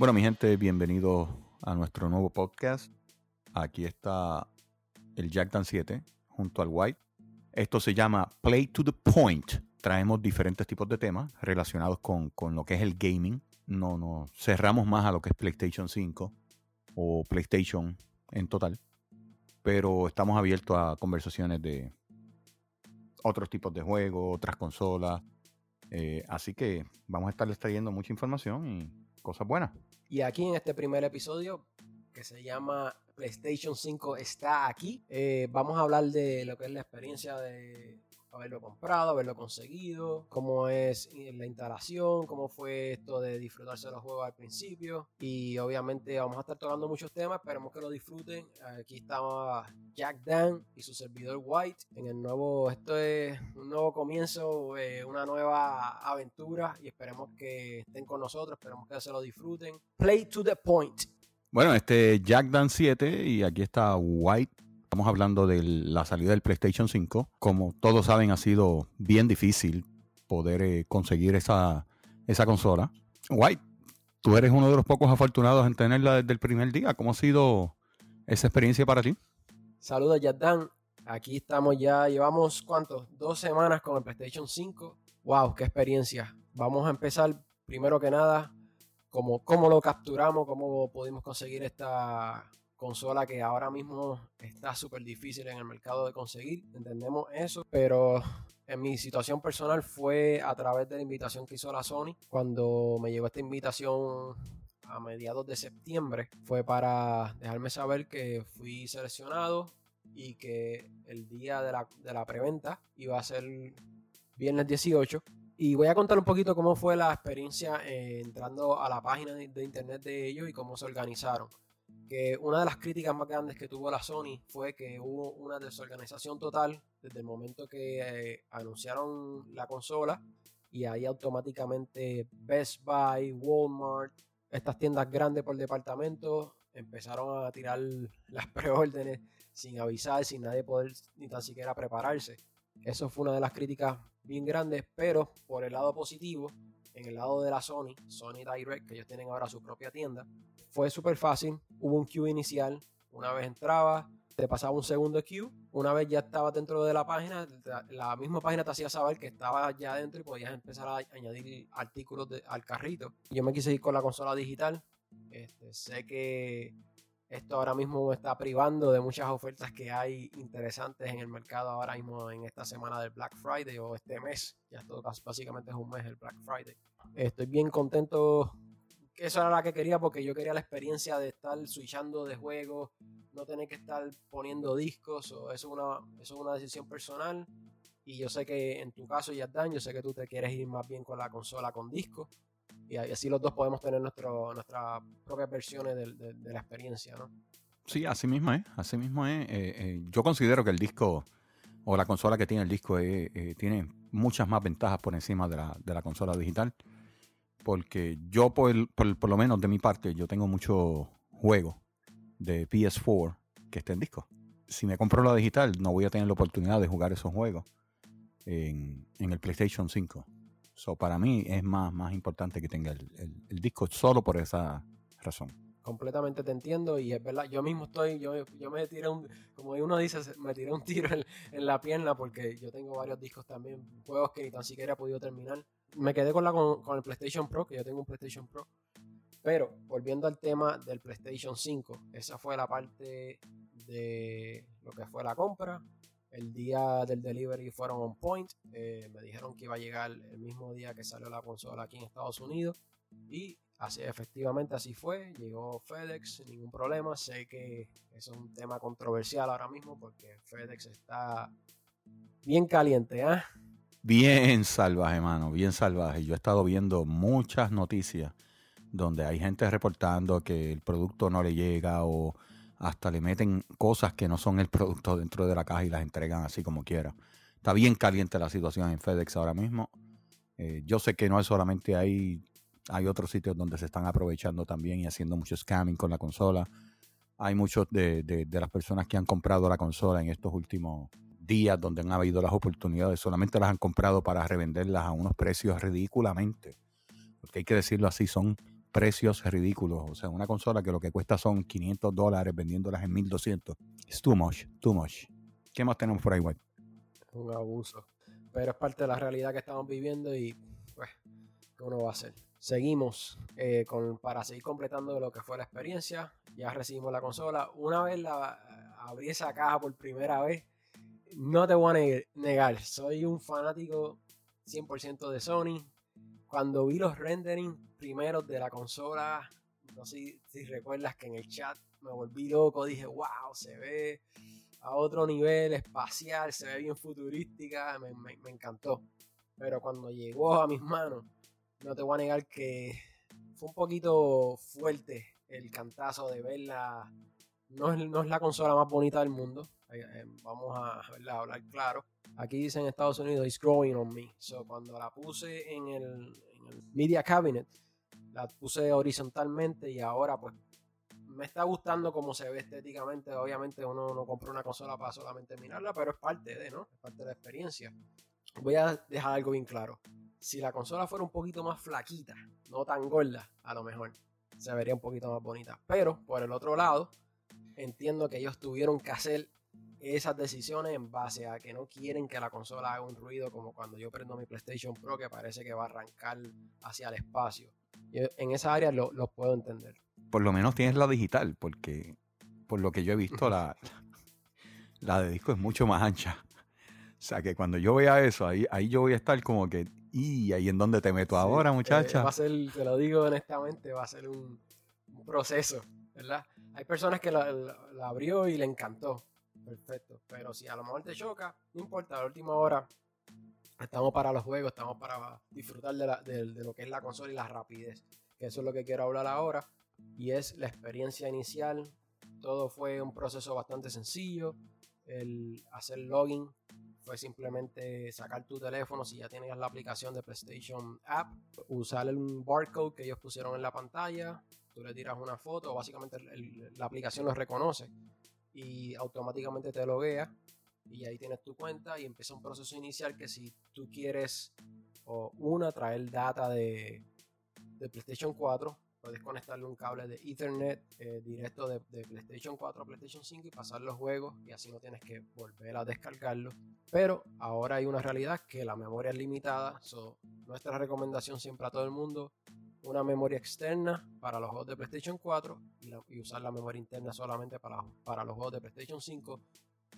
Bueno, mi gente, bienvenidos a nuestro nuevo podcast. Aquí está el Jack Dan 7 junto al White. Esto se llama Play to the Point. Traemos diferentes tipos de temas relacionados con, con lo que es el gaming. No nos cerramos más a lo que es PlayStation 5 o PlayStation en total. Pero estamos abiertos a conversaciones de otros tipos de juegos, otras consolas. Eh, así que vamos a estarles trayendo mucha información y cosas buenas. Y aquí en este primer episodio, que se llama PlayStation 5 está aquí, eh, vamos a hablar de lo que es la experiencia de haberlo comprado, haberlo conseguido, cómo es la instalación, cómo fue esto de disfrutarse de los juegos al principio. Y obviamente vamos a estar tocando muchos temas, esperemos que lo disfruten. Aquí estaba Jack Dan y su servidor White en el nuevo, esto es un nuevo comienzo, eh, una nueva aventura y esperemos que estén con nosotros, esperemos que se lo disfruten. Play to the point. Bueno, este Jack Dan 7 y aquí está White Estamos hablando de la salida del PlayStation 5. Como todos saben, ha sido bien difícil poder eh, conseguir esa, esa consola. White, tú eres uno de los pocos afortunados en tenerla desde el primer día. ¿Cómo ha sido esa experiencia para ti? Saludos, Yaddan. Aquí estamos ya, llevamos cuántos? Dos semanas con el PlayStation 5. ¡Wow! ¡Qué experiencia! Vamos a empezar primero que nada, como cómo lo capturamos, cómo pudimos conseguir esta consola que ahora mismo está súper difícil en el mercado de conseguir, entendemos eso, pero en mi situación personal fue a través de la invitación que hizo la Sony, cuando me llegó esta invitación a mediados de septiembre, fue para dejarme saber que fui seleccionado y que el día de la, de la preventa iba a ser viernes 18 y voy a contar un poquito cómo fue la experiencia eh, entrando a la página de, internet de ellos y cómo se organizaron que una de las críticas más grandes que tuvo la Sony fue que hubo una desorganización total desde el momento que eh, anunciaron la consola y ahí automáticamente Best Buy, Walmart, estas tiendas grandes por departamento empezaron a tirar las preórdenes sin avisar, sin nadie poder ni tan siquiera prepararse. Eso fue una de las críticas bien grandes, pero por el lado positivo, en el lado de la Sony, Sony Direct, que ellos tienen ahora su propia tienda, fue súper fácil. Hubo un queue inicial. Una vez entraba, te pasaba un segundo queue. Una vez ya estabas dentro de la página, la misma página te hacía saber que estabas ya dentro y podías empezar a añadir artículos al carrito. Yo me quise ir con la consola digital. Este, sé que esto ahora mismo me está privando de muchas ofertas que hay interesantes en el mercado ahora mismo en esta semana del Black Friday o este mes. Ya todo básicamente es un mes el Black Friday. Estoy bien contento eso era la que quería porque yo quería la experiencia de estar switchando de juego, no tener que estar poniendo discos, o eso, es una, eso es una decisión personal. Y yo sé que en tu caso, Yardan, yo sé que tú te quieres ir más bien con la consola con discos. Y así los dos podemos tener nuestro, nuestras propias versiones de, la experiencia, ¿no? Sí, así mismo es. Así mismo es. Eh, eh, yo considero que el disco o la consola que tiene el disco eh, tiene muchas más ventajas por encima de la, de la consola digital porque yo por, por, lo menos de mi parte, yo tengo muchos juegos de PS4 que estén en disco. Si me compro la digital, no voy a tener la oportunidad de jugar esos juegos en, el PlayStation 5. So, para mí es más, más importante que tenga el, disco solo por esa razón. Completamente te entiendo y es verdad, yo mismo estoy, yo, yo me tiré un, como uno dice, me tiré un tiro en, en la pierna porque yo tengo varios discos también, juegos que ni tan siquiera he podido terminar me quedé con, la, con, el PlayStation Pro, que yo tengo un PlayStation Pro. Pero volviendo al tema del PlayStation 5, esa fue la parte de lo que fue la compra. El día del delivery fueron on point. Eh, me dijeron que iba a llegar el mismo día que salió la consola aquí en Estados Unidos. Y así efectivamente así fue. Llegó FedEx sin ningún problema. Sé que es un tema controversial ahora mismo porque FedEx está bien caliente. ¿eh? Bien salvaje, mano, bien salvaje. Yo he estado viendo muchas noticias donde hay gente reportando que el producto no le llega o hasta le meten cosas que no son el producto dentro de la caja y las entregan así como quiera. Está bien caliente la situación en FedEx ahora mismo. Eh, yo sé que no es solamente ahí, hay otros sitios donde se están aprovechando también y haciendo mucho scamming con la consola. Hay muchos de, de las personas que han comprado la consola en estos últimos días donde han habido las oportunidades, solamente las han comprado para revenderlas a unos precios ridículamente, porque hay que decirlo así, son precios ridículos. O sea, una consola que lo que cuesta son 500 dólares vendiéndolas en 1200. Es too much, too much. ¿Qué más tenemos por ahí, White? Un abuso. Pero es parte de la realidad que estamos viviendo y, pues, ¿qué uno va a hacer? Seguimos eh, con, para seguir completando lo que fue la experiencia. Ya recibimos la consola. Una vez la abrí esa caja por primera vez, no te voy a negar, soy un fanático 100% de Sony. Cuando vi los renderings primeros de la consola, no sé si recuerdas que en el chat me volví loco, dije, wow, se ve a otro nivel espacial, se ve bien futurística, me, me encantó. Pero cuando llegó a mis manos, no te voy a negar que fue un poquito fuerte el cantazo de verla. No es, no es la consola más bonita del mundo. Eh, eh, vamos a, hablar claro. Aquí dice en Estados Unidos, it's growing on me. So, cuando la puse en el, en el Media Cabinet, la puse horizontalmente y ahora pues me está gustando cómo se ve estéticamente. Obviamente uno no compra una consola para solamente mirarla, pero es parte de, ¿no? Es parte de la experiencia. Voy a dejar algo bien claro si la consola fuera un poquito más flaquita, no tan gorda, a lo mejor se vería un poquito más bonita. Pero por el otro lado, entiendo que ellos tuvieron que hacer esas decisiones en base a que no quieren que la consola haga un ruido como cuando yo prendo mi PlayStation Pro que parece que va a arrancar hacia el espacio. en esa área lo, puedo entender. Por lo menos tienes la digital, porque por lo que yo he visto, la, la de disco es mucho más ancha. O sea que cuando yo vea eso, ahí, ahí yo voy a estar como que y ahí en donde te meto ahora, muchacha. va a ser, te lo digo honestamente, va a ser un, proceso, ¿verdad? Hay personas que la, abrió y le encantó. Perfecto. Pero si a lo mejor te choca, no importa, a la última hora estamos para los juegos, estamos para disfrutar de, de, lo que es la consola y la rapidez. Que eso es lo que quiero hablar ahora. Y es la experiencia inicial. Todo fue un proceso bastante sencillo. El hacer login fue simplemente sacar tu teléfono si ya tienes la aplicación de PlayStation App, usar un barcode que ellos pusieron en la pantalla, tú le tiras una foto, básicamente la aplicación lo reconoce y automáticamente te loguea y ahí tienes tu cuenta y empieza un proceso inicial que si tú quieres o una traer data de, de PlayStation 4 puedes conectarle un cable de Ethernet eh, directo de, PlayStation 4 a PlayStation 5 y pasar los juegos y así no tienes que volver a descargarlo. Pero ahora hay una realidad que la memoria es limitada. nuestra recomendación siempre a todo el mundo, una memoria externa para los juegos de PlayStation 4 y, usar la memoria interna solamente para, para los juegos de PlayStation 5.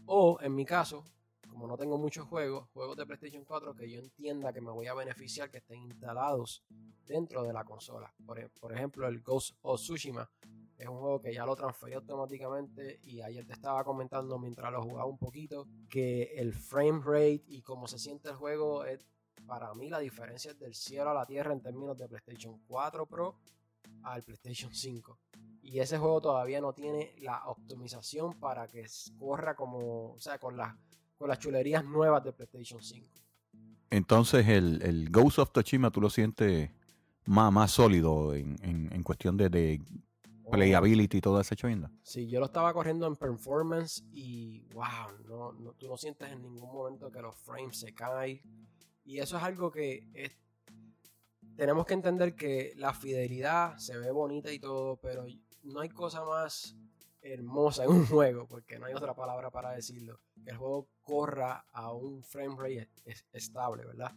O en mi caso, como no tengo muchos juegos, juegos de PlayStation 4 que yo entienda que me voy a beneficiar que estén instalados dentro de la consola. Por, e, ejemplo, el Ghost of Tsushima es un juego que ya lo transferí automáticamente y ayer te estaba comentando mientras lo jugaba un poquito que el frame rate y cómo se siente el juego es para mí la diferencia es del cielo a la tierra en términos de PlayStation 4 Pro al PlayStation 5. Y ese juego todavía no tiene la optimización para que corra como, o sea, con las con las chulerías nuevas de PlayStation 5. Entonces el, Ghost of Tsushima tú lo sientes más, más sólido en, cuestión de, oh. playability y toda esa chovinda. Sí, yo lo estaba corriendo en performance y wow, no, tú no sientes en ningún momento que los frames se caen. Y eso es algo que tenemos que entender que la fidelidad se ve bonita y todo, pero no hay cosa más hermosa en un juego, porque no hay otra palabra para decirlo, que el juego corra a un frame rate estable, ¿verdad?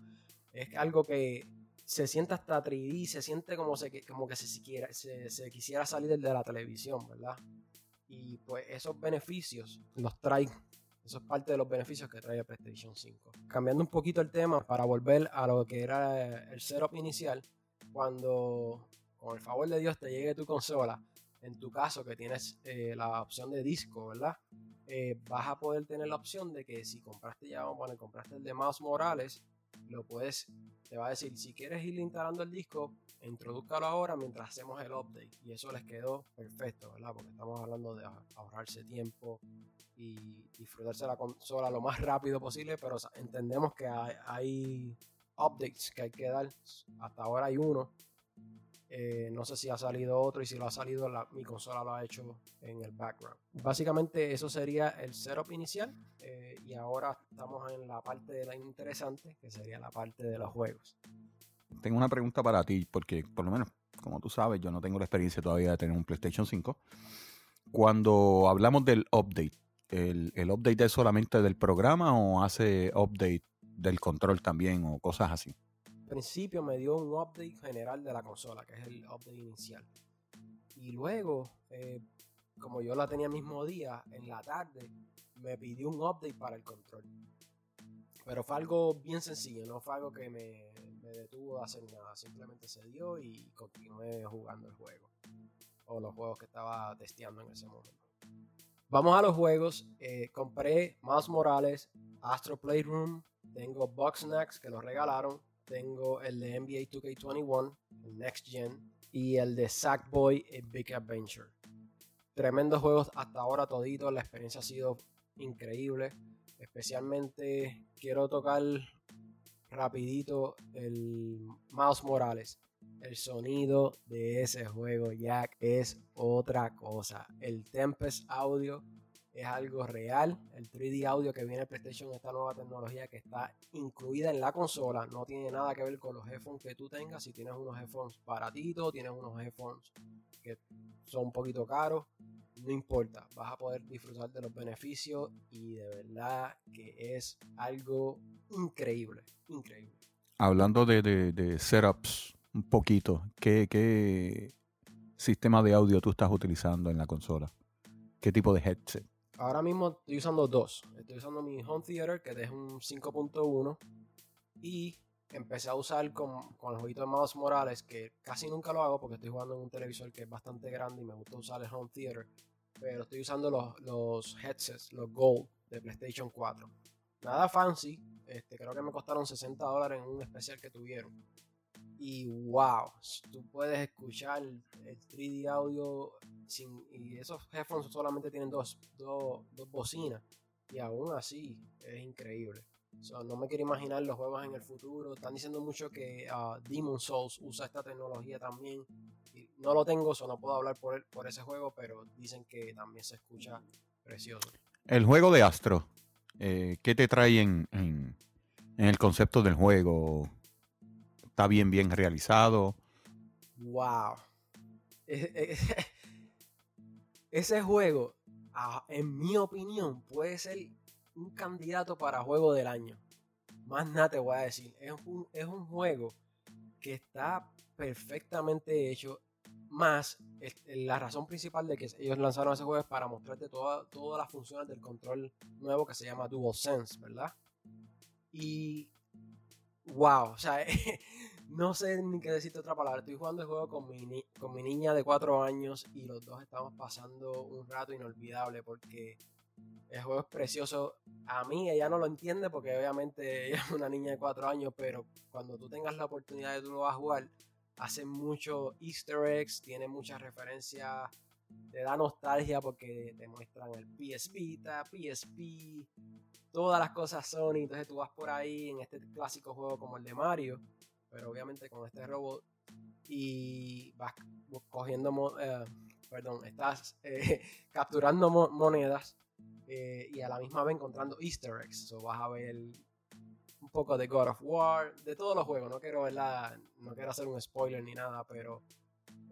Es algo que se siente hasta 3D, se siente como, se, como que se, se, se quisiera salir de la televisión, ¿verdad? Y pues esos beneficios los trae, eso es parte de los beneficios que trae PlayStation 5. Cambiando un poquito el tema para volver a lo que era el setup inicial, cuando con el favor de Dios te llegue tu consola, en tu caso que tienes eh, la opción de disco, ¿verdad? Eh, vas a poder tener la opción de que si compraste ya, bueno, compraste el de Mouse Morales, lo puedes, te va a decir, si quieres ir instalando el disco, introduzcalo ahora mientras hacemos el update. Y eso les quedó perfecto, ¿verdad? Porque estamos hablando de ahorrarse tiempo y disfrutarse la consola lo más rápido posible, pero entendemos que hay, hay updates que hay que dar. Hasta ahora hay uno eh, no sé si ha salido otro y si lo ha salido, mi consola lo ha hecho en el background. Básicamente eso sería el setup inicial eh, y ahora estamos en la parte de la interesante, que sería la parte de los juegos. Tengo una pregunta para ti, porque por lo menos como tú sabes, yo no tengo la experiencia todavía de tener un PlayStation 5. Cuando hablamos del update, ¿el, el update es solamente del programa o hace update del control también o cosas así? Principio me dio un update general de la consola, que es el update inicial. Y luego, eh, como yo la tenía el mismo día, en la tarde, me pidió un update para el control. Pero fue algo bien sencillo, no fue algo que me, detuvo de hacer nada. Simplemente se dio y continué jugando el juego. O los juegos que estaba testeando en ese momento. Vamos a los juegos. Eh, compré Miles Morales, Astro Playroom, tengo Boxnax que lo regalaron, tengo el de NBA 2K21, el Next Gen, y el de Sackboy Big Adventure. Tremendos juegos hasta ahora toditos, la experiencia ha sido increíble. Especialmente quiero tocar rapidito el Mouse Morales. El sonido de ese juego, Jack, es otra cosa. El Tempest Audio es algo real. El 3D audio que viene PlayStation, esta nueva tecnología que está incluida en la consola, no tiene nada que ver con los headphones que tú tengas. Si tienes unos headphones baratitos, tienes unos headphones que son un poquito caros, no importa, vas a poder disfrutar de los beneficios y de verdad que es algo increíble, increíble. Hablando de, de, setups un poquito, ¿qué, ¿qué sistema de audio tú estás utilizando en la consola? ¿Qué tipo de headset? Ahora mismo estoy usando dos. Estoy usando mi home theater, que es un 5.1. Y empecé a usar con, con el jueguito de Mouse Morales, que casi nunca lo hago porque estoy jugando en un televisor que es bastante grande y me gusta usar el home theater. Pero estoy usando los, los headsets, los Gold de PlayStation 4. Nada fancy. Este, creo que me costaron 60 dólares en un especial que tuvieron. Y wow, tú puedes escuchar el 3D audio y esos headphones solamente tienen dos, dos, bocinas y aún así es increíble. no me quiero imaginar los juegos en el futuro. Están diciendo mucho que uh, Demon Souls usa esta tecnología también. No lo tengo, so no puedo hablar por, por ese juego, pero dicen que también se escucha precioso. El juego de Astro, eh, ¿qué te trae en, en, el concepto del juego? ¿Está bien, bien realizado? ¡Wow! ese juego, en mi opinión, puede ser un candidato para juego del año. Más nada te voy a decir. Es un, es un juego que está perfectamente hecho. Más la razón principal de que ellos lanzaron ese juego es para mostrarte todas las funciones del control nuevo que se llama DualSense, ¿verdad? Y wow, o sea, no sé ni qué decirte otra palabra. Estoy jugando el juego con mi, niña de 4 años y los dos estamos pasando un rato inolvidable porque el juego es precioso. A mí ella no lo entiende porque obviamente ella es una niña de 4 años, pero cuando tú tengas la oportunidad de tú lo vas a jugar, hace mucho easter eggs, tiene muchas referencias, te da nostalgia porque te muestran el PS Vita, PSP, todas las cosas Sony, entonces tú vas por ahí en este clásico juego como el de Mario pero obviamente con este robot y vas cogiendo, eh, perdón, estás eh, capturando monedas eh, y a la misma vez encontrando easter eggs. So vas a ver un poco de God of War, de todos los juegos. No quiero verla, no quiero hacer un spoiler ni nada, pero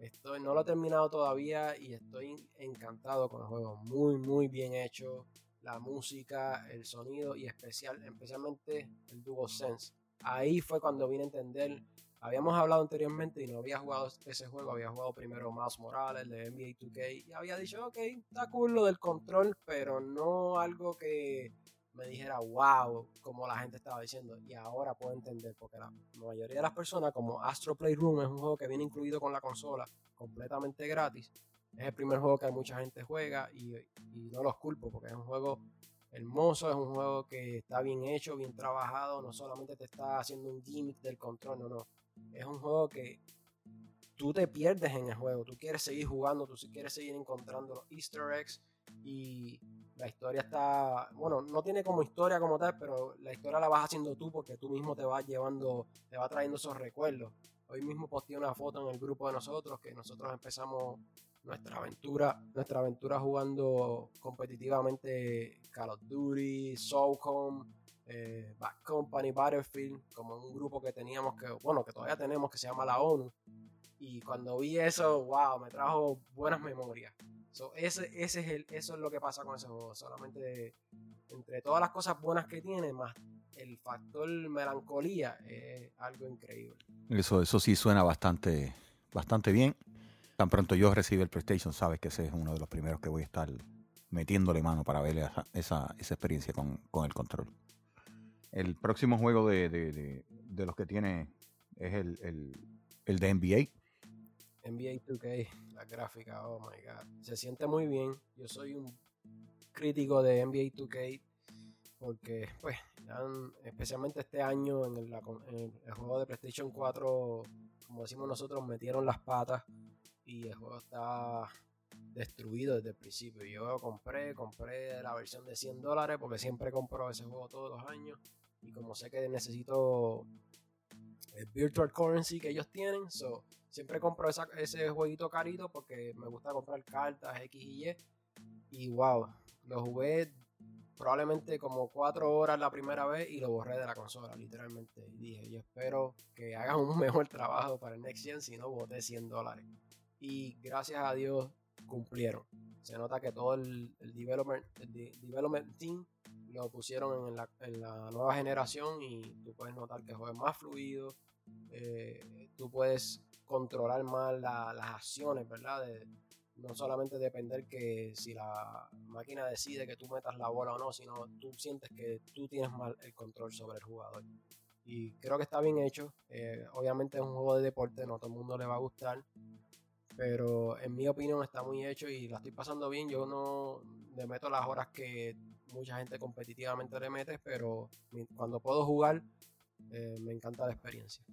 estoy, no lo he terminado todavía y estoy encantado con el juego. Muy, muy bien hecho. La música, el sonido y especial, especialmente el DualSense ahí fue cuando vine a entender. Habíamos hablado anteriormente y no había jugado ese juego, había jugado primero Miles Morales de NBA 2K y había dicho, ok, está cool lo del control, pero no algo que me dijera, wow, como la gente estaba diciendo. Y ahora puedo entender, porque la mayoría de las personas, como Astro Playroom es un juego que viene incluido con la consola, completamente gratis. Es el primer juego que mucha gente juega y, no los culpo, porque es un juego hermoso, es un juego que está bien hecho, bien trabajado, no solamente te está haciendo un gimmick del control, no, no. Es un juego que tú te pierdes en el juego, tú quieres seguir jugando, tú quieres seguir encontrando los easter eggs y la historia está, bueno, no tiene como historia como tal, pero la historia la vas haciendo tú porque tú mismo te vas llevando, te va trayendo esos recuerdos. Hoy mismo posteé una foto en el grupo de nosotros que nosotros empezamos nuestra aventura, nuestra aventura jugando competitivamente Call of Duty, Soulcom, eh, Back Company, Battlefield, como un grupo que teníamos que, bueno, que todavía tenemos que se llama la ONU. Y cuando vi eso, wow, me trajo buenas memorias. Ese, ese es el, eso es lo que pasa con ese juego. Solamente entre todas las cosas buenas que tiene, más el factor melancolía, es algo increíble. Eso, eso sí suena bastante, bastante bien. Tan pronto yo reciba el PlayStation, sabes que ese es uno de los primeros que voy a estar metiéndole mano para ver esa, esa, experiencia con, el control. El próximo juego de, de, los que tiene es el, el, el de NBA. NBA 2K, la gráfica, oh my god. Se siente muy bien. Yo soy un crítico de NBA 2K porque, pues, especialmente este año en el, juego de PlayStation 4, como decimos nosotros, metieron las patas y el juego está destruido desde el principio. Yo compré, compré la versión de 100 dólares porque siempre compro ese juego todos los años y como sé que necesito el virtual currency que ellos tienen, so, siempre compro ese jueguito carito porque me gusta comprar cartas X y Y y wow, lo jugué probablemente como cuatro horas la primera vez y lo borré de la consola, literalmente. Y dije, yo espero que hagan un mejor trabajo para el Next Gen, si no boté 100 dólares. Y gracias a Dios cumplieron. Se nota que todo el, development, development team lo pusieron en la, en la, nueva generación y tú puedes notar que el juego es más fluido. Eh, tú puedes controlar más las acciones, ¿verdad? De, no solamente depender que si la máquina decide que tú metas la bola o no, sino tú sientes que tú tienes mal el control sobre el jugador. Y creo que está bien hecho. Eh, obviamente es un juego de deporte, no todo el mundo le va a gustar. Pero en mi opinión está muy hecho y la estoy pasando bien. Yo no le meto las horas que mucha gente competitivamente le mete, pero cuando puedo jugar eh, me encanta la experiencia.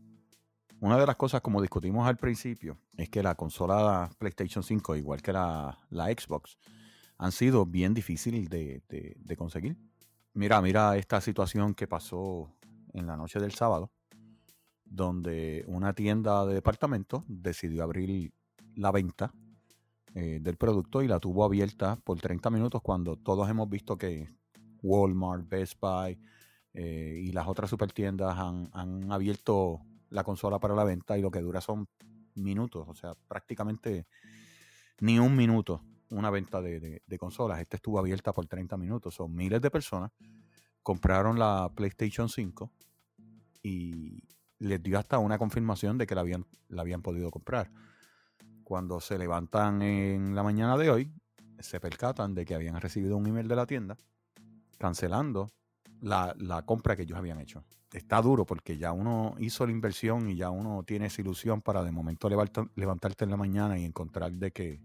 Una de las cosas, como discutimos al principio, es que la consola PlayStation 5, igual que la, Xbox, han sido bien difíciles de, conseguir. Mira, mira esta situación que pasó en la noche del sábado, donde una tienda de departamentos decidió abrir la venta eh, del producto y la tuvo abierta por 30 minutos cuando todos hemos visto que Walmart, Best Buy eh, y las otras supertiendas han, han abierto la consola para la venta y lo que dura son minutos, o sea, prácticamente ni un minuto una venta de, consolas. Esta estuvo abierta por 30 minutos, son miles de personas compraron la PlayStation 5 y les dio hasta una confirmación de que la habían, la habían podido comprar. Cuando se levantan en la mañana de hoy, se percatan de que habían recibido un email de la tienda cancelando la, la compra que ellos habían hecho está duro porque ya uno hizo la inversión y ya uno tiene esa ilusión para de momento levantarte en la mañana y encontrar de que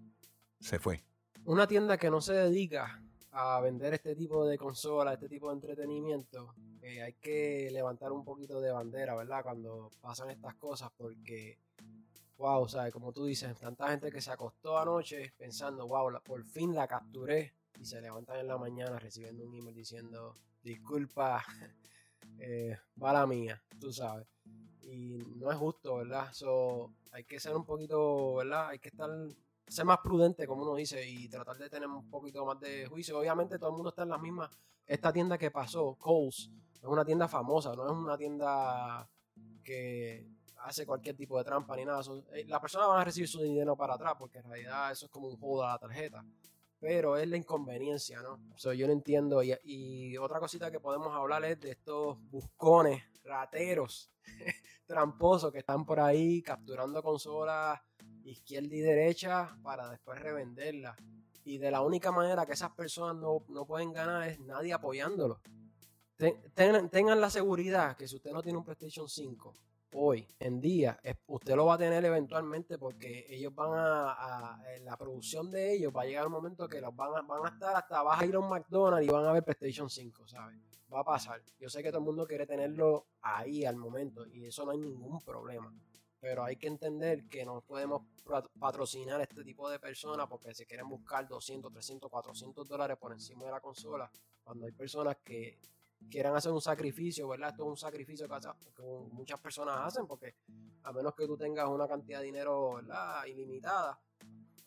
se fue. Una tienda que no se dedica a vender este tipo de consolas, este tipo de entretenimiento, eh, hay que levantar un poquito de bandera, ¿verdad? Cuando pasan estas cosas porque, wow, ¿sabes? Como tú dices, tanta gente que se acostó anoche pensando, wow, por fin la capturé y se levantan en la mañana recibiendo un email diciendo, disculpa, eh, la mía, tú sabes. Y no es justo, ¿verdad? So, hay que ser un poquito, ¿verdad? Hay que estar, ser más prudente, como uno dice, y tratar de tener un poquito más de juicio. Obviamente todo el mundo está en la misma. Esta tienda que pasó, Coles, es una tienda famosa, no es una tienda que hace cualquier tipo de trampa ni nada. Eh, las personas van a recibir su dinero para atrás, porque en realidad eso es como un juego de la tarjeta pero es la inconveniencia, ¿no? Yo no entiendo. Y, otra cosita que podemos hablar es de estos buscones, rateros, tramposos que están por ahí capturando consolas izquierda y derecha para después revenderlas. Y de la única manera que esas personas no, pueden ganar es nadie apoyándolo. tengan la seguridad que si usted no tiene un PlayStation 5 hoy en día, usted lo va a tener eventualmente porque ellos van a, la producción de ellos va a llegar un momento que los van a, van a estar hasta vas a ir a un McDonald's y van a ver PlayStation 5, ¿sabes? Va a pasar. Yo sé que todo el mundo quiere tenerlo ahí al momento y eso no hay ningún problema. Pero hay que entender que no podemos patrocinar este tipo de personas porque se quieren buscar 200, 300, 400 dólares por encima de la consola. Cuando hay personas que quieran hacer un sacrificio, ¿verdad? Esto es un sacrificio que, muchas personas hacen porque a menos que tú tengas una cantidad de dinero, ¿verdad? Ilimitada,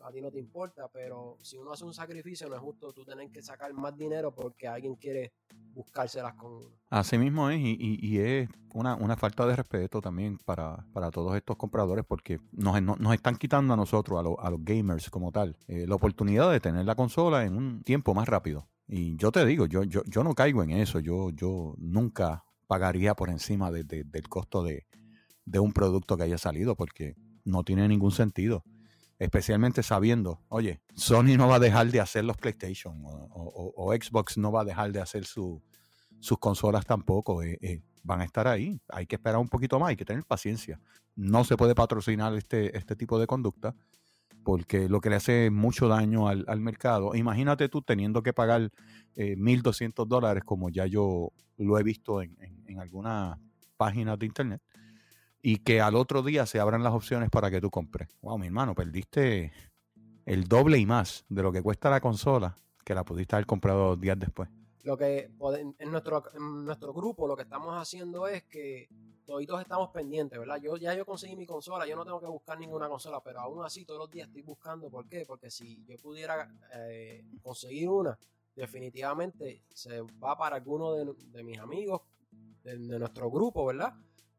a ti no te importa, pero si uno hace un sacrificio, no es justo tú tener que sacar más dinero porque alguien quiere buscárselas con uno. Así mismo es, y, es una, falta de respeto también para, todos estos compradores porque nos, nos, están quitando a nosotros, a, a los gamers como tal, eh, la oportunidad de tener la consola en un tiempo más rápido. Y yo te digo, yo, yo, yo no caigo en eso, yo, yo nunca pagaría por encima del costo de, de un producto que haya salido porque no tiene ningún sentido especialmente sabiendo, oye, Sony no va a dejar de hacer los PlayStation o, Xbox no va a dejar de hacer sus consolas tampoco. Eh, eh, van a estar ahí. Hay que esperar un poquito más, hay que tener paciencia. No se puede patrocinar este, este tipo de conducta porque lo que le hace mucho daño al, mercado. Imagínate tú teniendo que pagar 1.200 eh, dólares como ya yo lo he visto en, en algunas páginas de internet y que al otro día se abran las opciones para que tú compres. Wow, mi hermano, perdiste el doble y más de lo que cuesta la consola que la pudiste haber comprado días después. Lo que en nuestro, nuestro grupo lo que estamos haciendo es que todos estamos pendientes, ¿verdad? Yo ya yo conseguí mi consola, yo no tengo que buscar ninguna consola, pero aún así todos los días estoy buscando. ¿Por qué? Porque si yo pudiera eh, conseguir una, definitivamente se va para alguno de, mis amigos, de, de, nuestro grupo, ¿verdad?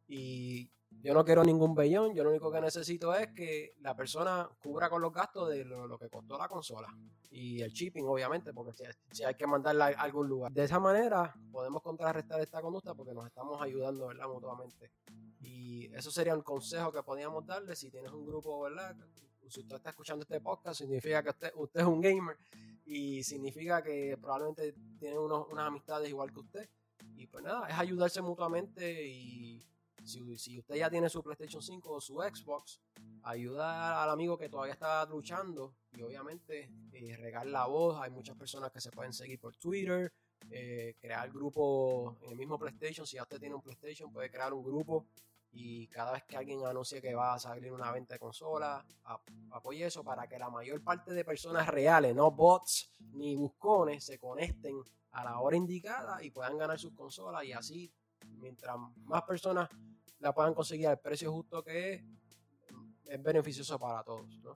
Y yo no quiero ningún bellón, yo lo único que necesito es que la persona cubra con los gastos de lo, que costó la consola. Y el shipping, obviamente, porque si, hay que mandarla a algún lugar. De esa manera podemos contrarrestar esta conducta porque nos estamos ayudando, ¿verdad? Mutuamente. Y eso sería un consejo que podíamos darle si tienes un grupo, ¿verdad? Si usted está escuchando este podcast, significa que usted, usted es un gamer y significa que probablemente tiene unos, unas amistades igual que usted. Y pues nada, es ayudarse mutuamente y si, usted ya tiene su PlayStation 5 o su Xbox, ayuda al amigo que todavía está luchando y obviamente eh, regar la voz. Hay muchas personas que se pueden seguir por Twitter, eh, crear grupo en el mismo PlayStation. Si ya usted tiene un PlayStation, puede crear un grupo y cada vez que alguien anuncie que va a salir una venta de consola, apoye eso para que la mayor parte de personas reales, no bots ni buscones, se conecten a la hora indicada y puedan ganar sus consolas y así mientras más personas la puedan conseguir al precio justo que es, es beneficioso para todos. ¿no?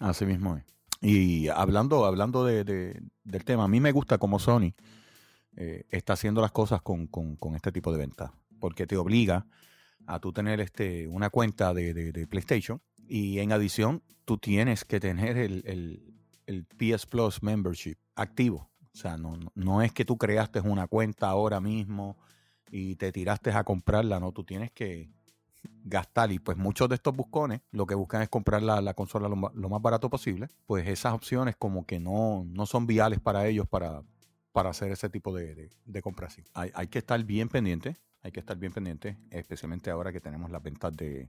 Así mismo es. Y hablando, hablando de, del tema, a mí me gusta como Sony eh, está haciendo las cosas con, este tipo de ventas, porque te obliga a tú tener este, una cuenta de, PlayStation y en adición tú tienes que tener el, PS Plus Membership activo. O sea, no, no es que tú creaste una cuenta ahora mismo y te tiraste a comprarla, ¿no? Tú tienes que gastar y pues muchos de estos buscones lo que buscan es comprar la, consola lo, más barato posible, pues esas opciones como que no, no son viales para ellos para, para hacer ese tipo de, de, compras. Hay, hay, que estar bien pendiente, hay que estar bien pendiente, especialmente ahora que tenemos las ventas de,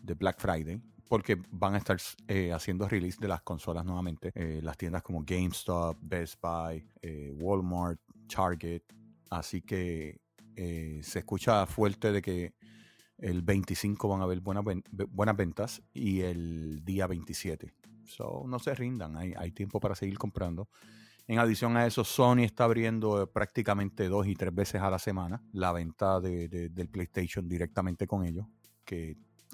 de Black Friday, porque van a estar eh, haciendo release de las consolas nuevamente. Eh, las tiendas como GameStop, Best Buy, eh, Walmart, Target. Así que eh, se escucha fuerte de que el 25 van a haber buenas, ventas y el día 27. So, no se rindan, hay, tiempo para seguir comprando. En adición a eso, Sony está abriendo eh, prácticamente dos y tres veces a la semana la venta de, del PlayStation directamente con ellos,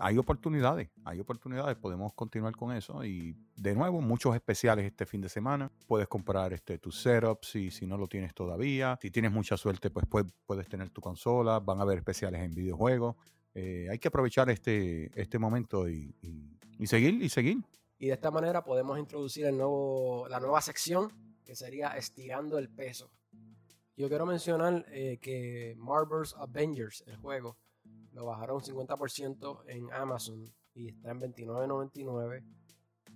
hay oportunidades, hay oportunidades, podemos continuar con eso. Y de nuevo, muchos especiales este fin de semana. Puedes comprar este, tu setup si, si no lo tienes todavía. Si tienes mucha suerte, pues puedes, tener tu consola. Van a haber especiales en videojuegos. Eh, hay que aprovechar este, este momento y, seguir y seguir. Y de esta manera podemos introducir el nuevo, la nueva sección que sería estirando el peso. Yo quiero mencionar eh, que Marvel's Avengers, el juego, bajaron un 50% en Amazon y está en 29.99.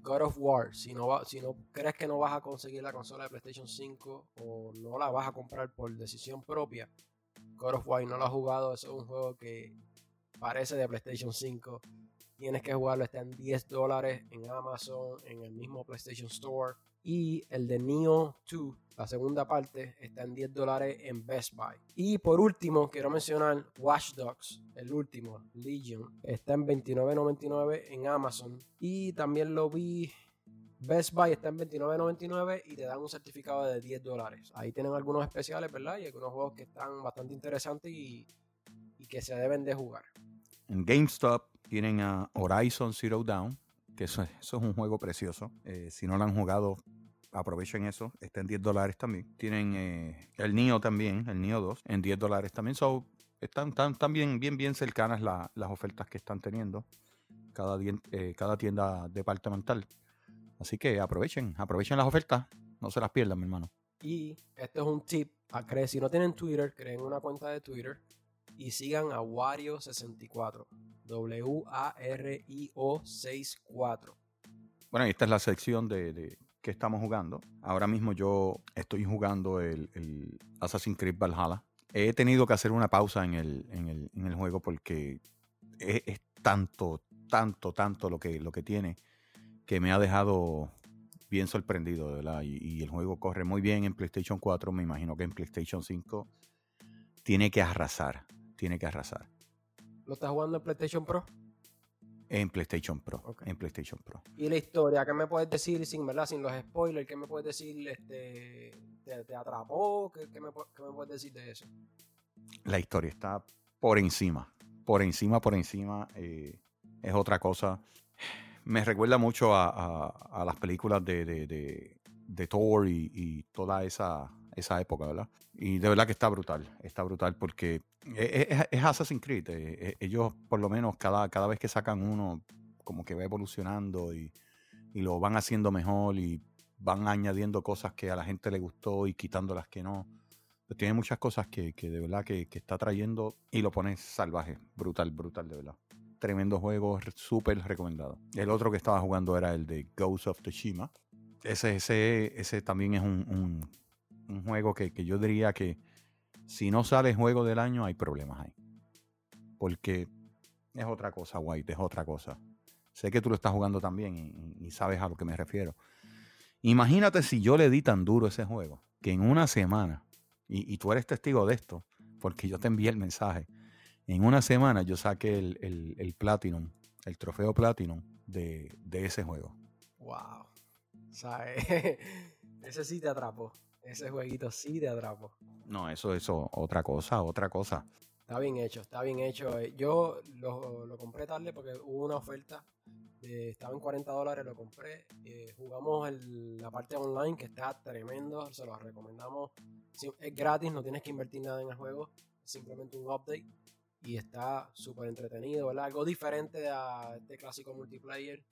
God of War, si no, si no crees que no vas a conseguir la consola de PlayStation 5 o no la vas a comprar por decisión propia, God of War no lo has jugado, eso es un juego que parece de PlayStation 5. Tienes que jugarlo, está en 10 dólares en Amazon, en el mismo PlayStation Store. Y el de Neo 2 la segunda parte está en 10 dólares en Best Buy. Y por último, quiero mencionar Watch Dogs, el último, Legion. Está en 29.99 en Amazon. Y también lo vi Best Buy está en 29.99 y te dan un certificado de 10 dólares. Ahí tienen algunos especiales, ¿verdad? Y algunos juegos que están bastante interesantes y, que se deben de jugar. En GameStop tienen a Horizon Zero Dawn que eso, eso es un juego precioso. Eh, si no lo han jugado, aprovechen eso. Está en 10 dólares también. Tienen eh, el NIO también, el NIO 2, en 10 dólares también. So, están, están, bien, bien, bien cercanas las ofertas que están teniendo cada, eh, cada tienda departamental. Así que aprovechen, aprovechen las ofertas. No se las pierdan, mi hermano. Y este es un tip. A creer, si no tienen Twitter, creen una cuenta de Twitter y sigan a Wario64. W-A-R-I-O 64. Bueno, esta es la sección de, que estamos jugando. Ahora mismo yo estoy jugando el, Assassin's Creed Valhalla. He tenido que hacer una pausa en el, en el, juego porque es, tanto, tanto, tanto lo que, lo que tiene que me ha dejado bien sorprendido, ¿verdad? Y, y, el juego corre muy bien en PlayStation 4. Me imagino que en PlayStation 5 tiene que arrasar. Tiene que arrasar. ¿Lo estás jugando en PlayStation Pro? En PlayStation Pro. En PlayStation Pro. ¿Y la historia? ¿Qué me puedes decir sin, ¿verdad? sin los spoilers? ¿Qué me puedes decir? Este, ¿te, atrapó? ¿Qué, me, puedes decir de eso? La historia está por encima. Por encima, por encima. Eh, es otra cosa. Me recuerda mucho a, las películas de, de, Thor y, toda esa, esa época, ¿verdad? Y de verdad que está brutal. Está brutal porque es, Assassin's Creed. Eh, eh, ellos, por lo menos, cada, cada vez que sacan uno, como que va evolucionando y, lo van haciendo mejor y van añadiendo cosas que a la gente le gustó y quitando las que no. Pues tiene muchas cosas que, de verdad que, está trayendo y lo pone salvaje. Brutal, brutal, de verdad. Tremendo juego, súper recomendado. El otro que estaba jugando era el de Ghost of Tsushima. Ese, ese, ese también es un, un, juego que, que yo diría que si no sale juego del año, hay problemas ahí. Porque es otra cosa, White, es otra cosa. Sé que tú lo estás jugando también y, sabes a lo que me refiero. Imagínate si yo le di tan duro ese juego que en una semana, y, tú eres testigo de esto, porque yo te envié el mensaje, en una semana yo saqué el, el, Platinum, el trofeo Platinum de, de ese juego. Wow. O ese sí te atrapó. Ese jueguito sí te atrapo. No, eso es otra cosa, otra cosa. Está bien hecho, está bien hecho. Eh, yo lo, compré tarde porque hubo una oferta. estaba en 40 dólares, lo compré. Eh, jugamos la parte online que está tremendo. Se lo recomendamos. Es gratis, no tienes que invertir nada en el juego. Simplemente un update. Y está súper entretenido, ¿verdad? Algo diferente a este clásico multiplayer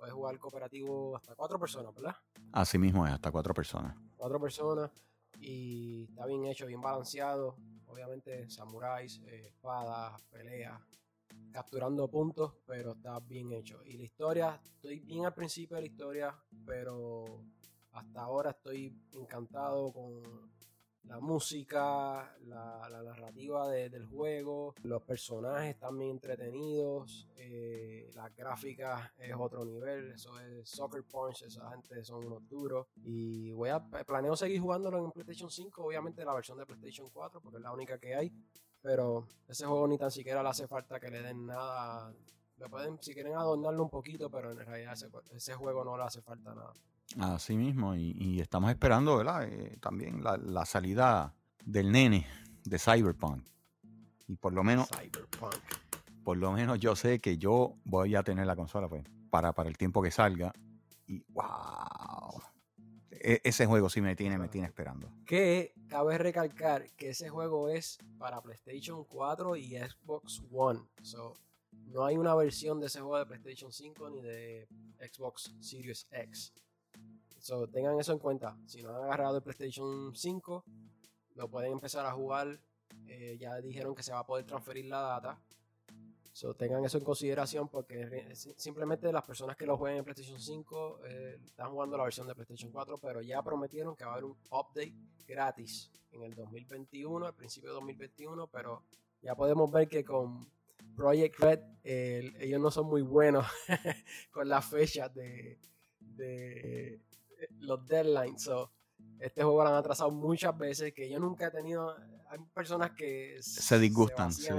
puedes jugar cooperativo hasta cuatro personas, ¿verdad? Así mismo es, hasta cuatro personas. Cuatro personas y está bien hecho, bien balanceado. Obviamente, samuráis, eh, espadas, peleas, capturando puntos, pero está bien hecho. Y la historia, estoy bien al principio de la historia, pero hasta ahora estoy encantado con la música, la, narrativa del juego, los personajes también entretenidos, eh, las gráficas es otro nivel, eso es Soccer Punch, esa gente son unos duros. Y voy a planeo seguir jugándolo en PlayStation 5, obviamente la versión de PlayStation 4, porque es la única que hay. Pero ese juego ni tan siquiera le hace falta que le den nada. Le pueden, si quieren adornarlo un poquito, pero en realidad ese, ese juego no le hace falta nada. Así mismo, y, estamos esperando, ¿verdad? Eh, también la, salida del nene de Cyberpunk. Y por lo menos. Cyberpunk. Por lo menos yo sé que yo voy a tener la consola, pues, para, para el tiempo que salga. Y wow. E, ese juego sí me tiene, me tiene esperando. Que cabe recalcar que ese juego es para PlayStation 4 y Xbox One. So, no hay una versión de ese juego de PlayStation 5 ni de Xbox Series X. So, tengan eso en cuenta. Si no han agarrado el PlayStation 5, lo pueden empezar a jugar. Eh, ya dijeron que se va a poder transferir la data. So, tengan eso en consideración porque simplemente las personas que lo jueguen en PlayStation 5 eh, están jugando la versión de PlayStation 4, pero ya prometieron que va a haber un update gratis en el 2021, al principio de 2021, pero ya podemos ver que con Project Red ellos no son muy buenos con las fechas de, los deadlines. So, este juego lo han atrasado muchas veces, que yo nunca he tenido... Hay personas que se disgustan. Se,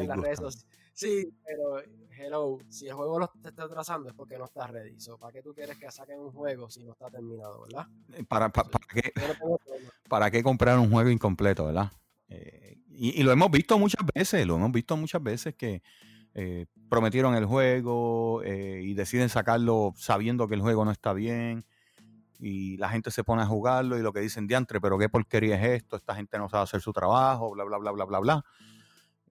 Sí, pero hello, si el juego lo te está atrasando es porque no está ready. So, ¿Para qué tú quieres que saquen un juego si no está terminado, verdad? Eh, ¿Para, para, qué, ¿para qué comprar un juego incompleto, verdad? Eh, y, y, lo hemos visto muchas veces, lo hemos visto muchas veces que eh, prometieron el juego eh, y deciden sacarlo sabiendo que el juego no está bien y la gente se pone a jugarlo y lo que dicen diantre, pero qué porquería es esto, esta gente no sabe hacer su trabajo, bla, bla, bla, bla, bla, bla.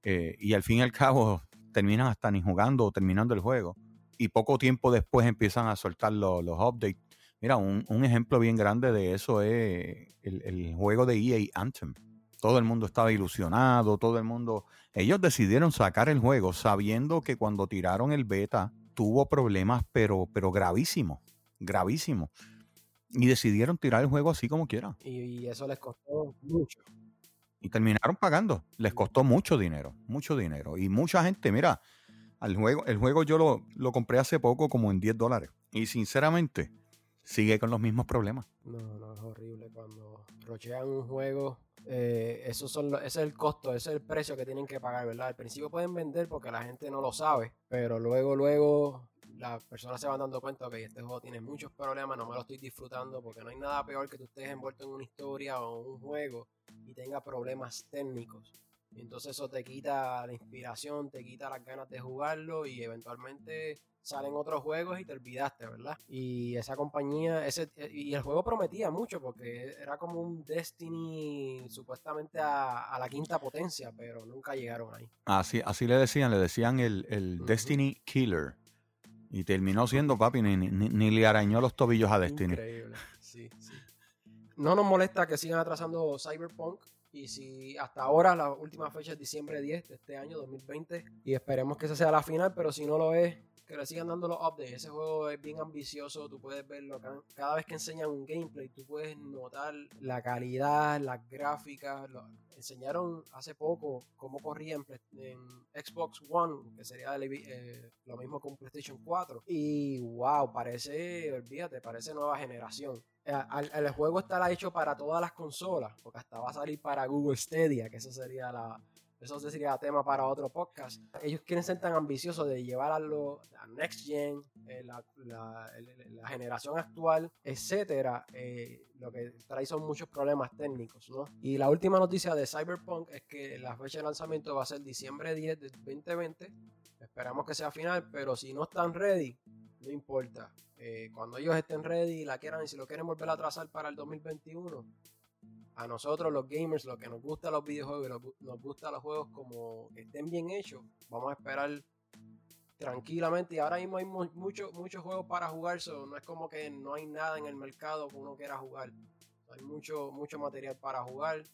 Eh, y al fin y al cabo terminan hasta ni jugando o terminando el juego. Y poco tiempo después empiezan a soltar los, los updates. Mira, un, un, ejemplo bien grande de eso es el, el juego de EA Anthem. Todo el mundo estaba ilusionado, todo el mundo... Ellos decidieron sacar el juego sabiendo que cuando tiraron el beta tuvo problemas, pero, pero gravísimos, gravísimos y decidieron tirar el juego así como quiera. Y, eso les costó mucho. Y terminaron pagando. Les costó mucho dinero, mucho dinero. Y mucha gente, mira, al juego, el juego yo lo, lo compré hace poco como en 10 dólares. Y sinceramente, sigue con los mismos problemas. No, no, es horrible. Cuando rochean un juego, eh, eso son ese es el costo, ese es el precio que tienen que pagar, ¿verdad? Al principio pueden vender porque la gente no lo sabe, pero luego, luego las personas se van dando cuenta que este juego tiene muchos problemas, no me lo estoy disfrutando porque no hay nada peor que tú estés envuelto en una historia o un juego y tenga problemas técnicos. Y entonces eso te quita la inspiración, te quita las ganas de jugarlo y eventualmente salen otros juegos y te olvidaste, ¿verdad? Y esa compañía, ese, y el juego prometía mucho porque era como un Destiny supuestamente a, la quinta potencia, pero nunca llegaron ahí. Así, así le decían, le decían el, el Destiny Killer. Y terminó siendo, papi, ni, ni, le arañó los tobillos a Destiny. Increíble, sí, sí. No nos molesta que sigan atrasando Cyberpunk. Y si hasta ahora, la última fecha es diciembre 10 de este año, 2020. Y esperemos que esa sea la final, pero si no lo es, que le sigan dando los updates. Ese juego es bien ambicioso, tú puedes verlo cada vez que enseñan un gameplay, tú puedes notar la calidad, las gráficas. enseñaron hace poco cómo corría en, Xbox One, que sería eh, lo mismo con PlayStation 4. Y wow, parece, olvídate, parece nueva generación. Eh, el, juego estará hecho para todas las consolas, porque hasta va a salir para Google Stadia, que eso sería la, eso sería tema para otro podcast. Ellos quieren ser tan ambiciosos de llevar a, Next Gen, eh, la, generación actual, etcétera. Eh, lo que trae son muchos problemas técnicos, ¿no? Y la última noticia de Cyberpunk es que la fecha de lanzamiento va a ser diciembre 10 de 2020. Esperamos que sea final, pero si no están ready, no importa. Eh, cuando ellos estén ready y la quieran y si lo quieren volver a trazar para el 2021, a nosotros los gamers, los que nos gustan los videojuegos nos gustan los juegos como que estén bien hechos, vamos a esperar tranquilamente. Y ahora mismo hay muchos muchos juegos para jugar, no es como que no hay nada en el mercado que uno quiera jugar. Hay mucho, mucho material para jugar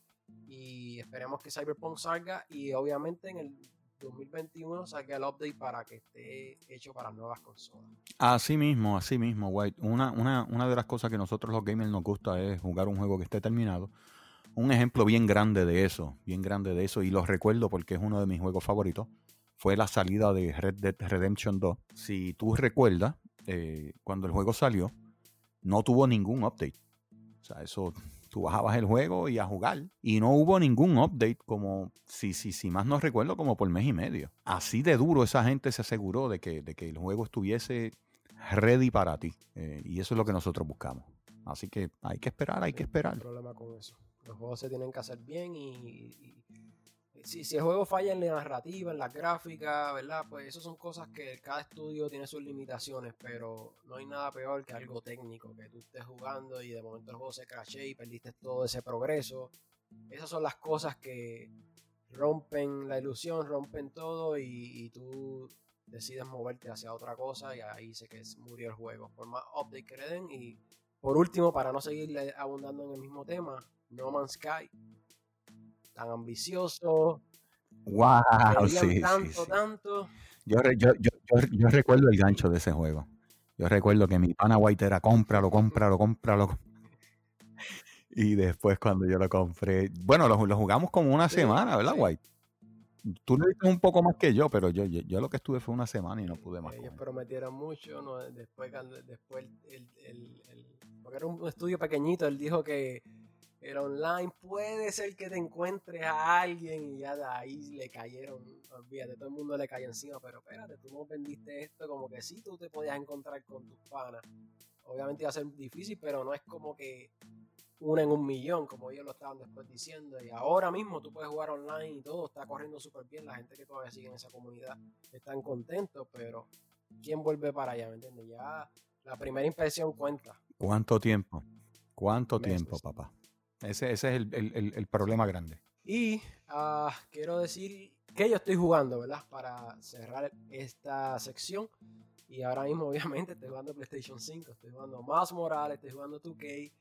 y esperemos que Cyberpunk salga y obviamente en el 2021 salga el update para que esté hecho para nuevas consolas. Así mismo, así mismo, White. Una, una, una de las cosas que nosotros los gamers nos gusta es jugar un juego que esté terminado un ejemplo bien grande de eso, bien grande de eso, y lo recuerdo porque es uno de mis juegos favoritos, fue la salida de Red Dead Redemption 2. Si tú recuerdas, eh, cuando el juego salió, no tuvo ningún update. O sea, eso, tú bajabas el juego y a jugar. Y no hubo ningún update como, si, si, si más no recuerdo, como por mes y medio. Así de duro esa gente se aseguró de que, de que el juego estuviese ready para ti. Eh, y eso es lo que nosotros buscamos. Así que hay que esperar, hay que esperar. problema con eso. Los juegos se tienen que hacer bien y, si, el juego falla en la narrativa, en la gráfica, ¿verdad? Pues eso son cosas que cada estudio tiene sus limitaciones, pero no hay nada peor que algo técnico, que tú estés jugando y de momento el juego se crashe y perdiste todo ese progreso. Esas son las cosas que rompen la ilusión, rompen todo y, tú decides moverte hacia otra cosa y ahí sé que murió el juego. Por más update que le den y por último, para no seguir abundando en el mismo tema, no Man's Sky. Tan ambicioso. Wow, sí, tanto, tanto. Yo, yo, yo, yo, recuerdo el gancho de ese juego. Yo recuerdo que mi pana White era cómpralo, cómpralo, cómpralo. Y después cuando yo lo compré, bueno, lo, lo jugamos como una semana, ¿verdad, White? Tú le diste un poco más que yo, pero yo, yo, lo que estuve fue una semana y no pude más. Ellos prometieron mucho, ¿no? después, después el, el, el, porque era un estudio pequeñito, él dijo que el online puede ser que te encuentres a alguien y ya de ahí le cayeron, olvídate, todo el mundo le cayó encima, pero espérate, tú no vendiste esto como que sí, tú te podías encontrar con tus panas. Obviamente iba a ser difícil, pero no es como que una en un millón, como ellos lo estaban después diciendo. Y ahora mismo tú puedes jugar online y todo está corriendo súper bien. La gente que todavía sigue en esa comunidad están contentos, pero ¿quién vuelve para allá? ¿Me entiendes? Ya la primera impresión cuenta. ¿Cuánto tiempo? ¿Cuánto tiempo, papá? Ese, ese es el, problema grande. Y ah, quiero decir que yo estoy jugando, ¿verdad? Para cerrar esta sección. Y ahora mismo, obviamente, estoy jugando PlayStation 5, estoy jugando Más Morales, estoy jugando 2K,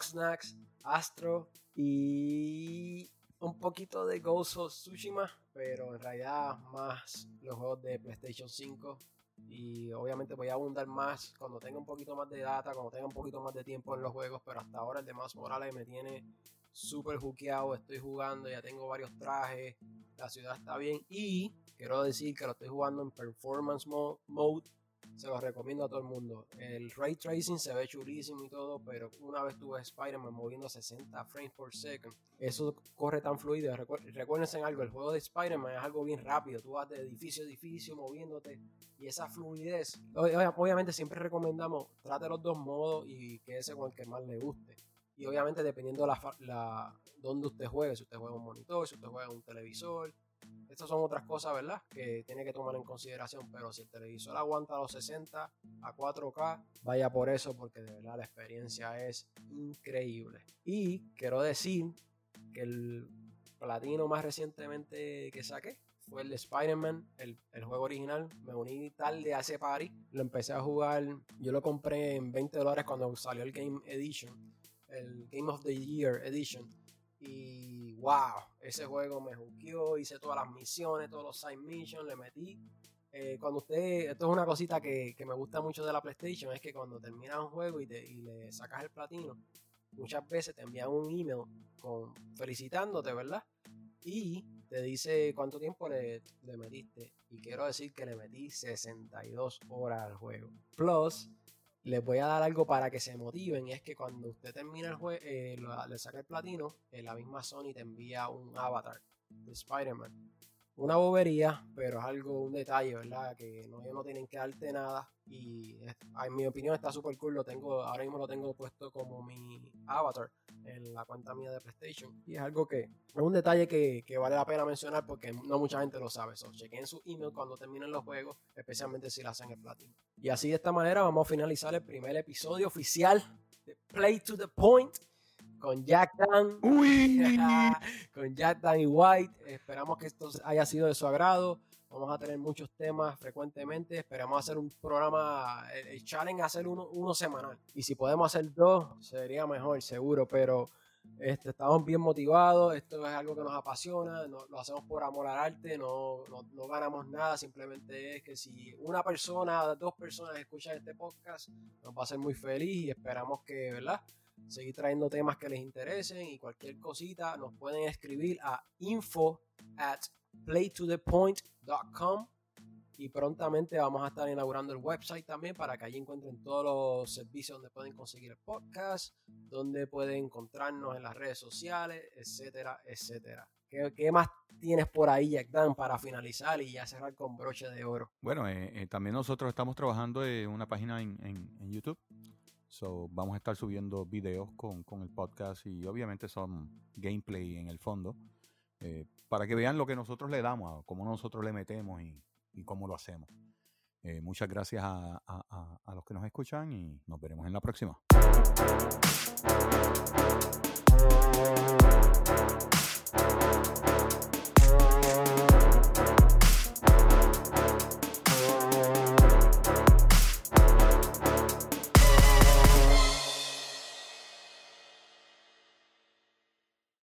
Snacks, Astro y un poquito de Ghost of Tsushima, pero en realidad más los juegos de PlayStation 5. Y obviamente voy a abundar más cuando tenga un poquito más de data, cuando tenga un poquito más de tiempo en los juegos, pero hasta ahora el de Más Morales me tiene súper jukeado, estoy jugando, ya tengo varios trajes, la ciudad está bien y quiero decir que lo estoy jugando en Performance Mode se lo recomiendo a todo el mundo. El ray tracing se ve chulísimo y todo, pero una vez tuve Spider-Man moviendo 60 frames por second, eso corre tan fluido. recuérdense en algo, el juego de Spider-Man es algo bien rápido. Tú vas de edificio a edificio moviéndote y esa fluidez. Obviamente siempre recomendamos trate los dos modos y quédese con el que más le guste. Y obviamente dependiendo la, la donde usted juegue, si usted juega un monitor, si usted juega un televisor, estas son otras cosas, ¿verdad? Que tiene que tomar en consideración. Pero si el televisor aguanta los 60 a 4K, vaya por eso, porque de verdad la experiencia es increíble. Y quiero decir que el platino más recientemente que saqué fue el de Spider-Man, el, juego original. Me uní tarde a ese party. Lo empecé a jugar. Yo lo compré en 20 dólares cuando salió el Game Edition. El Game of the Year Edition. Y wow, ese juego me juqueó, hice todas las misiones, todos los side missions, le metí. Eh, cuando usted, esto es una cosita que, me gusta mucho de la PlayStation, es que cuando terminas un juego y, te, le sacas el platino, muchas veces te envían un email con, felicitándote, ¿verdad? Y te dice cuánto tiempo le, le metiste. Y quiero decir que le metí 62 horas al juego. Plus, les voy a dar algo para que se motiven. Y es que cuando usted termina el juego, eh, le saca el platino, en la misma Sony te envía un avatar de Spider-Man. Una bobería, pero es algo, un detalle, ¿verdad? Que ellos no tienen que darte nada. Y en mi opinión está súper cool. Lo tengo, ahora mismo lo tengo puesto como mi avatar en la cuenta mía de PlayStation. Y es algo que es un detalle que, vale la pena mencionar porque no mucha gente lo sabe. So, chequen su email cuando terminen los juegos, especialmente si la hacen el platino. Y así de esta manera vamos a finalizar el primer episodio oficial de Play to the Point con Jack Dan. con Jack Dan y White. Esperamos que esto haya sido de su agrado. Vamos a tener muchos temas frecuentemente. Esperamos hacer un programa, el, challenge hacer uno, uno, semanal. Y si podemos hacer dos, sería mejor, seguro. Pero este, estamos bien motivados. Esto es algo que nos apasiona. lo hacemos por amor al arte. No, no, no, ganamos nada. Simplemente es que si una persona, dos personas escuchan este podcast, nos va a hacer muy feliz y esperamos que, ¿verdad? Seguir trayendo temas que les interesen y cualquier cosita nos pueden escribir a info at playtothepoint.com y prontamente vamos a estar inaugurando el website también para que allí encuentren todos los servicios donde pueden conseguir el podcast, donde pueden encontrarnos en las redes sociales, etcétera, etcétera. ¿Qué, más tienes por ahí, Jack Dan, para finalizar y ya cerrar con broche de oro? Bueno, eh, eh, también nosotros estamos trabajando en una página en, en YouTube So, vamos a estar subiendo videos con, el podcast y obviamente son gameplay en el fondo eh, para que vean lo que nosotros le damos, cómo nosotros le metemos y, cómo lo hacemos. Eh, muchas gracias a, a los que nos escuchan y nos veremos en la próxima.